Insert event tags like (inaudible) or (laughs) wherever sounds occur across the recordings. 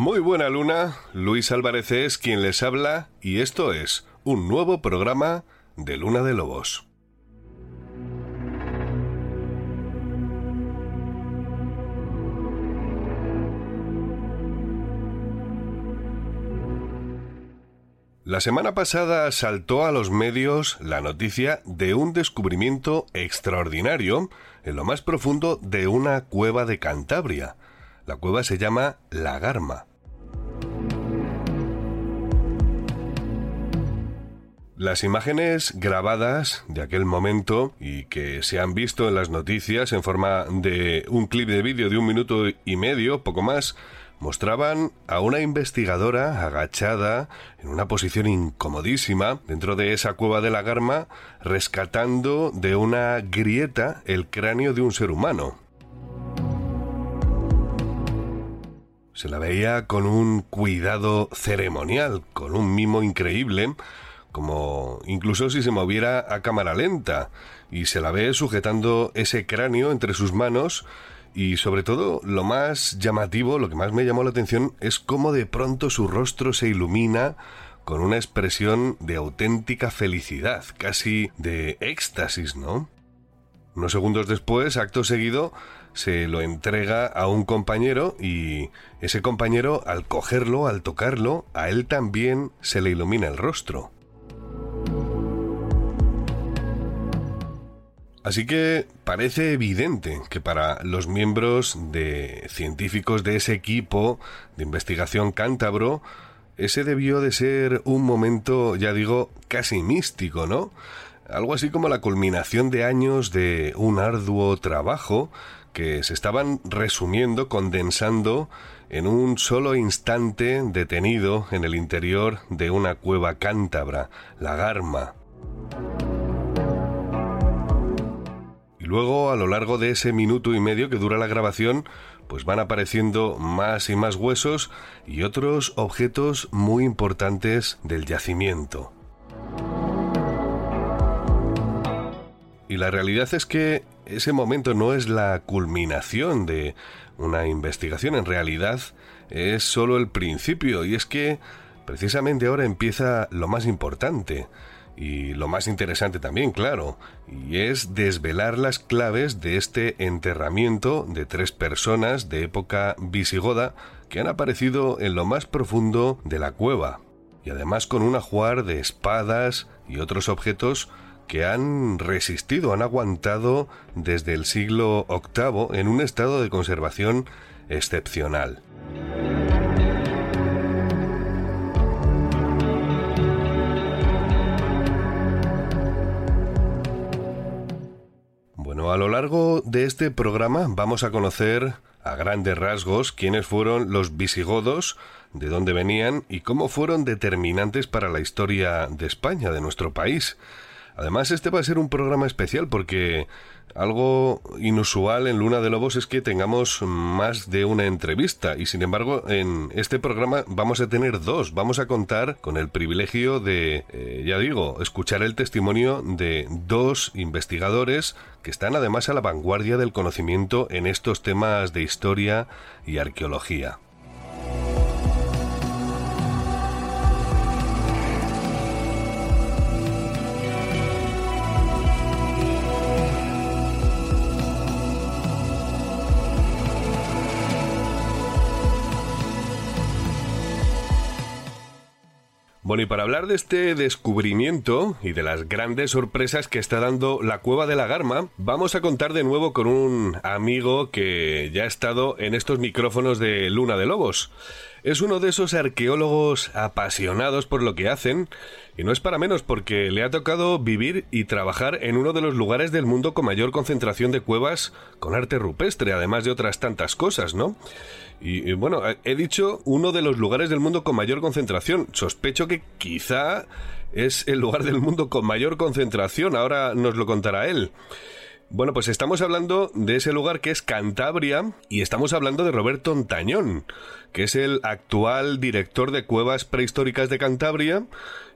Muy buena luna, Luis Álvarez es quien les habla y esto es un nuevo programa de Luna de Lobos. La semana pasada saltó a los medios la noticia de un descubrimiento extraordinario en lo más profundo de una cueva de Cantabria. La cueva se llama La Garma. Las imágenes grabadas de aquel momento y que se han visto en las noticias en forma de un clip de vídeo de un minuto y medio, poco más, mostraban a una investigadora agachada en una posición incomodísima dentro de esa cueva de la Garma, rescatando de una grieta el cráneo de un ser humano. Se la veía con un cuidado ceremonial, con un mimo increíble, como incluso si se moviera a cámara lenta, y se la ve sujetando ese cráneo entre sus manos, y sobre todo lo más llamativo, lo que más me llamó la atención, es cómo de pronto su rostro se ilumina con una expresión de auténtica felicidad, casi de éxtasis, ¿no? Unos segundos después, acto seguido, se lo entrega a un compañero y ese compañero, al cogerlo, al tocarlo, a él también se le ilumina el rostro. Así que parece evidente que para los miembros de científicos de ese equipo de investigación cántabro, ese debió de ser un momento, ya digo, casi místico, ¿no? Algo así como la culminación de años de un arduo trabajo que se estaban resumiendo, condensando en un solo instante detenido en el interior de una cueva cántabra, la Garma. Luego, a lo largo de ese minuto y medio que dura la grabación, pues van apareciendo más y más huesos y otros objetos muy importantes del yacimiento. Y la realidad es que ese momento no es la culminación de una investigación, en realidad es solo el principio, y es que precisamente ahora empieza lo más importante, y lo más interesante también, claro, y es desvelar las claves de este enterramiento de tres personas de época visigoda que han aparecido en lo más profundo de la cueva, y además con un ajuar de espadas y otros objetos que han resistido, han aguantado desde el siglo VIII en un estado de conservación excepcional. A lo largo de este programa vamos a conocer a grandes rasgos quiénes fueron los visigodos, de dónde venían y cómo fueron determinantes para la historia de España, de nuestro país. Además, este va a ser un programa especial porque algo inusual en Luna de Lobos es que tengamos más de una entrevista y sin embargo en este programa vamos a tener dos. Vamos a contar con el privilegio de, eh, ya digo, escuchar el testimonio de dos investigadores que están además a la vanguardia del conocimiento en estos temas de historia y arqueología. Bueno, y para hablar de este descubrimiento y de las grandes sorpresas que está dando la cueva de la Garma, vamos a contar de nuevo con un amigo que ya ha estado en estos micrófonos de Luna de Lobos. Es uno de esos arqueólogos apasionados por lo que hacen, y no es para menos porque le ha tocado vivir y trabajar en uno de los lugares del mundo con mayor concentración de cuevas con arte rupestre, además de otras tantas cosas, ¿no? Y, bueno, he dicho uno de los lugares del mundo con mayor concentración. Sospecho que quizá es el lugar del mundo con mayor concentración. Ahora nos lo contará él. Bueno, pues estamos hablando de ese lugar que es Cantabria y estamos hablando de Roberto Ontañón, que es el actual director de cuevas prehistóricas de Cantabria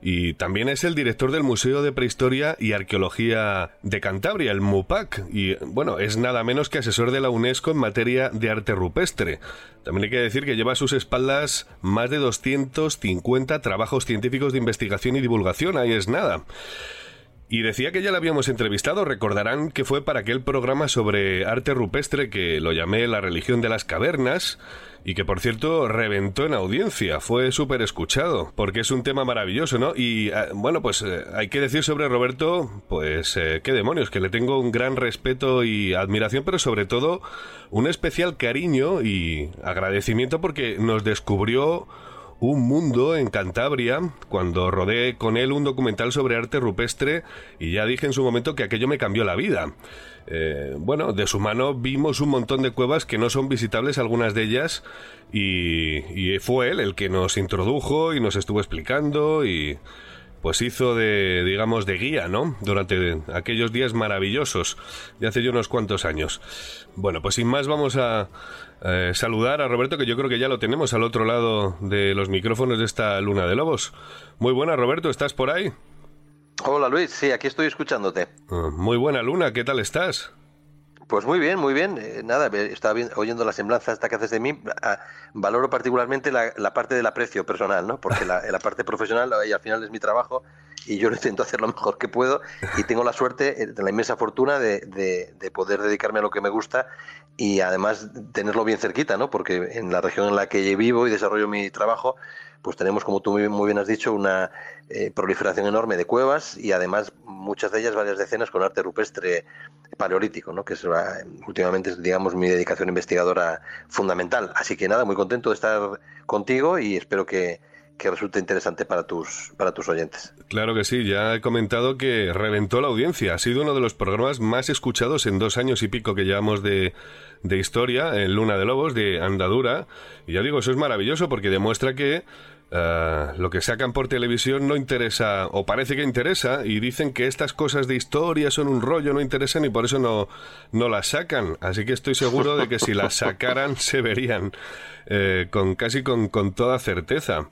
y también es el director del Museo de Prehistoria y Arqueología de Cantabria, el MUPAC, y bueno, es nada menos que asesor de la UNESCO en materia de arte rupestre. También hay que decir que lleva a sus espaldas más de 250 trabajos científicos de investigación y divulgación, ahí es nada. Y decía que ya la habíamos entrevistado, recordarán que fue para aquel programa sobre arte rupestre que lo llamé La religión de las cavernas y que por cierto reventó en audiencia, fue súper escuchado, porque es un tema maravilloso, ¿no? Y ah, bueno, pues eh, hay que decir sobre Roberto, pues eh, qué demonios, que le tengo un gran respeto y admiración, pero sobre todo un especial cariño y agradecimiento porque nos descubrió un mundo en Cantabria cuando rodé con él un documental sobre arte rupestre y ya dije en su momento que aquello me cambió la vida. Eh, bueno, de su mano vimos un montón de cuevas que no son visitables, algunas de ellas, y, y fue él el que nos introdujo y nos estuvo explicando y pues hizo de, digamos, de guía, ¿no? Durante aquellos días maravillosos de hace ya unos cuantos años. Bueno, pues sin más vamos a eh, saludar a Roberto, que yo creo que ya lo tenemos al otro lado de los micrófonos de esta Luna de Lobos. Muy buena, Roberto, ¿estás por ahí? Hola Luis, sí, aquí estoy escuchándote. Ah, muy buena, Luna, ¿qué tal estás? Pues muy bien, muy bien. Eh, nada, estaba oyendo la semblanza esta que haces de mí. Ah, valoro particularmente la, parte del aprecio personal, ¿no? Porque la, parte profesional, y al final es mi trabajo y yo lo intento hacer lo mejor que puedo y tengo la suerte, eh, la inmensa fortuna de, de, poder dedicarme a lo que me gusta y además tenerlo bien cerquita, ¿no? Porque en la región en la que vivo y desarrollo mi trabajo, pues tenemos, como tú muy bien has dicho, una eh, proliferación enorme de cuevas y además muchas de ellas varias decenas con arte rupestre paleolítico, ¿no? que es últimamente digamos mi dedicación investigadora fundamental. Así que nada, muy contento de estar contigo y espero que, que resulte interesante para tus, para tus oyentes. Claro que sí, ya he comentado que reventó la audiencia. Ha sido uno de los programas más escuchados en dos años y pico que llevamos de, de historia, en Luna de Lobos, de Andadura. Y ya digo, eso es maravilloso porque demuestra que eh, lo que sacan por televisión no interesa, o parece que interesa, y dicen que estas cosas de historia son un rollo, no interesan y por eso no, no las sacan. Así que estoy seguro de que si las sacaran (laughs) se verían eh, con casi con, con toda certeza.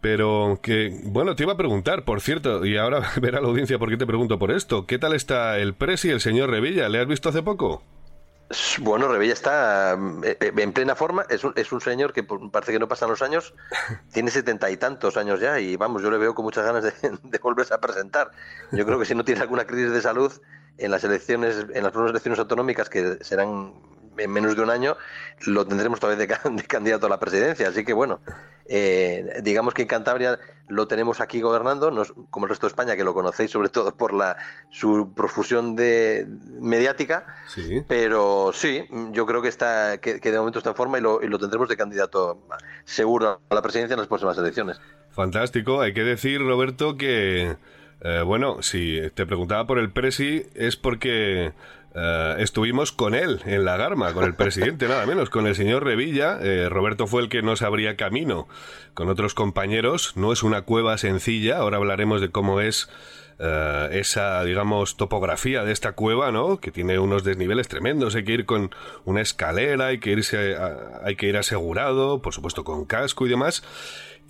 Pero que, bueno, te iba a preguntar, por cierto, y ahora (laughs) verá la audiencia por qué te pregunto por esto. ¿Qué tal está el Presi, el señor Revilla? ¿Le has visto hace poco? Bueno, Revilla está eh, eh, en plena forma. Es un, es un señor que parece que no pasan los años. (laughs) Tiene setenta y tantos años ya y vamos, yo le veo con muchas ganas de, (laughs) de, volverse a presentar. Yo creo que si no tiene alguna crisis de salud en las elecciones, en las próximas elecciones autonómicas que serán en menos de un año lo tendremos todavía (laughs) de, candidato a la presidencia. Así que bueno, eh, digamos que en Cantabria lo tenemos aquí gobernando, no como el resto de España, que lo conocéis sobre todo por la su profusión de mediática. Pero sí, yo creo que está que, de momento está en forma y lo, y lo tendremos de candidato seguro a la presidencia en las próximas elecciones. Fantástico. Hay que decir, Roberto, que Eh, bueno, si te preguntaba por el Presi es porque eh, estuvimos con él en la Garma, con el presidente, (laughs) nada menos, con el señor Revilla. Eh, Roberto fue el que nos abría camino con otros compañeros. No es una cueva sencilla, ahora hablaremos de cómo es eh, esa, digamos, topografía de esta cueva, ¿no? Que tiene unos desniveles tremendos. Hay que ir con una escalera, hay que irse, hay que ir asegurado, por supuesto con casco y demás.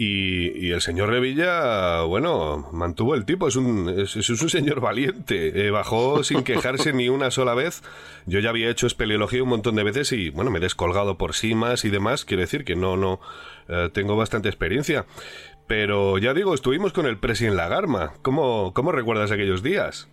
Y, el señor Revilla, bueno, mantuvo el tipo, es un, es, un señor valiente. Eh, bajó sin quejarse ni una sola vez. Yo ya había hecho espeleología un montón de veces y, bueno, me he descolgado por simas y demás. Quiere decir que no, no, eh, tengo bastante experiencia. Pero ya digo, estuvimos con el Presi en la Garma. ¿Cómo, cómo recuerdas aquellos días?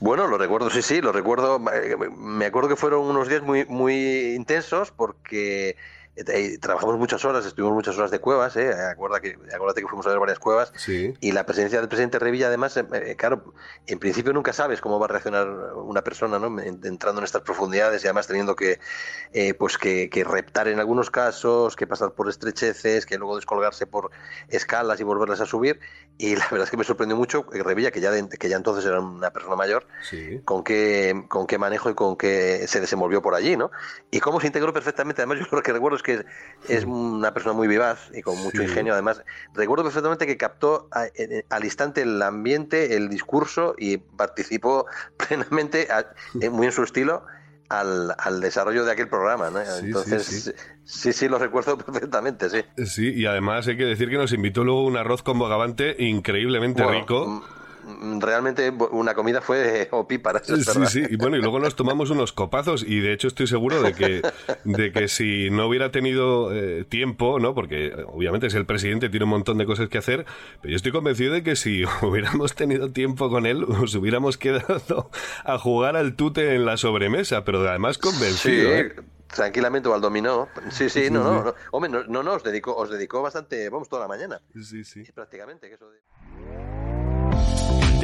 Bueno, lo recuerdo, sí, sí, lo recuerdo. Eh, me acuerdo que fueron unos días muy, muy intensos porque eh, trabajamos muchas horas, estuvimos muchas horas de cuevas, ¿eh? Acuérdate que, acuérdate que fuimos a ver varias cuevas. Y la presencia del presidente Revilla, además, eh, eh, claro, en principio nunca sabes cómo va a reaccionar una persona, ¿no? Entrando en estas profundidades y además teniendo que, pues que, reptar en algunos casos, que pasar por estrecheces, que luego descolgarse por escalas y volverlas a subir. Y la (laughs) verdad es que me sorprendió mucho Revilla, que ya, que ya entonces era una persona mayor, con, qué, con qué manejo y con qué se desenvolvió por allí, ¿no? Y cómo se integró perfectamente. Además, yo (laughs) lo que recuerdo es que es una persona muy vivaz y con mucho ingenio. Además, recuerdo perfectamente que captó al instante el ambiente, el discurso y participó (laughs) plenamente, muy en su estilo, al, desarrollo de aquel programa. Entonces, sí sí. lo recuerdo (laughs) perfectamente, sí. Sí, y además hay que decir que nos invitó luego un arroz con bogavante increíblemente rico mm, realmente una comida fue (laughs) opípara. Sí, sí, y bueno, y luego nos tomamos unos copazos y de hecho estoy seguro de que, de que si no hubiera tenido eh, tiempo, ¿no? Porque obviamente es el presidente, tiene un montón de cosas que hacer, pero yo estoy convencido de que si (laughs) hubiéramos tenido tiempo con él, nos hubiéramos quedado a jugar al tute en la sobremesa, pero además convencido. Sí. ¿eh? tranquilamente o al dominó. Sí, sí, no, no, no. Hombre, no, no, os dedicó, os dedicó bastante, vamos, toda la mañana. Sí, sí. Prácticamente, que eso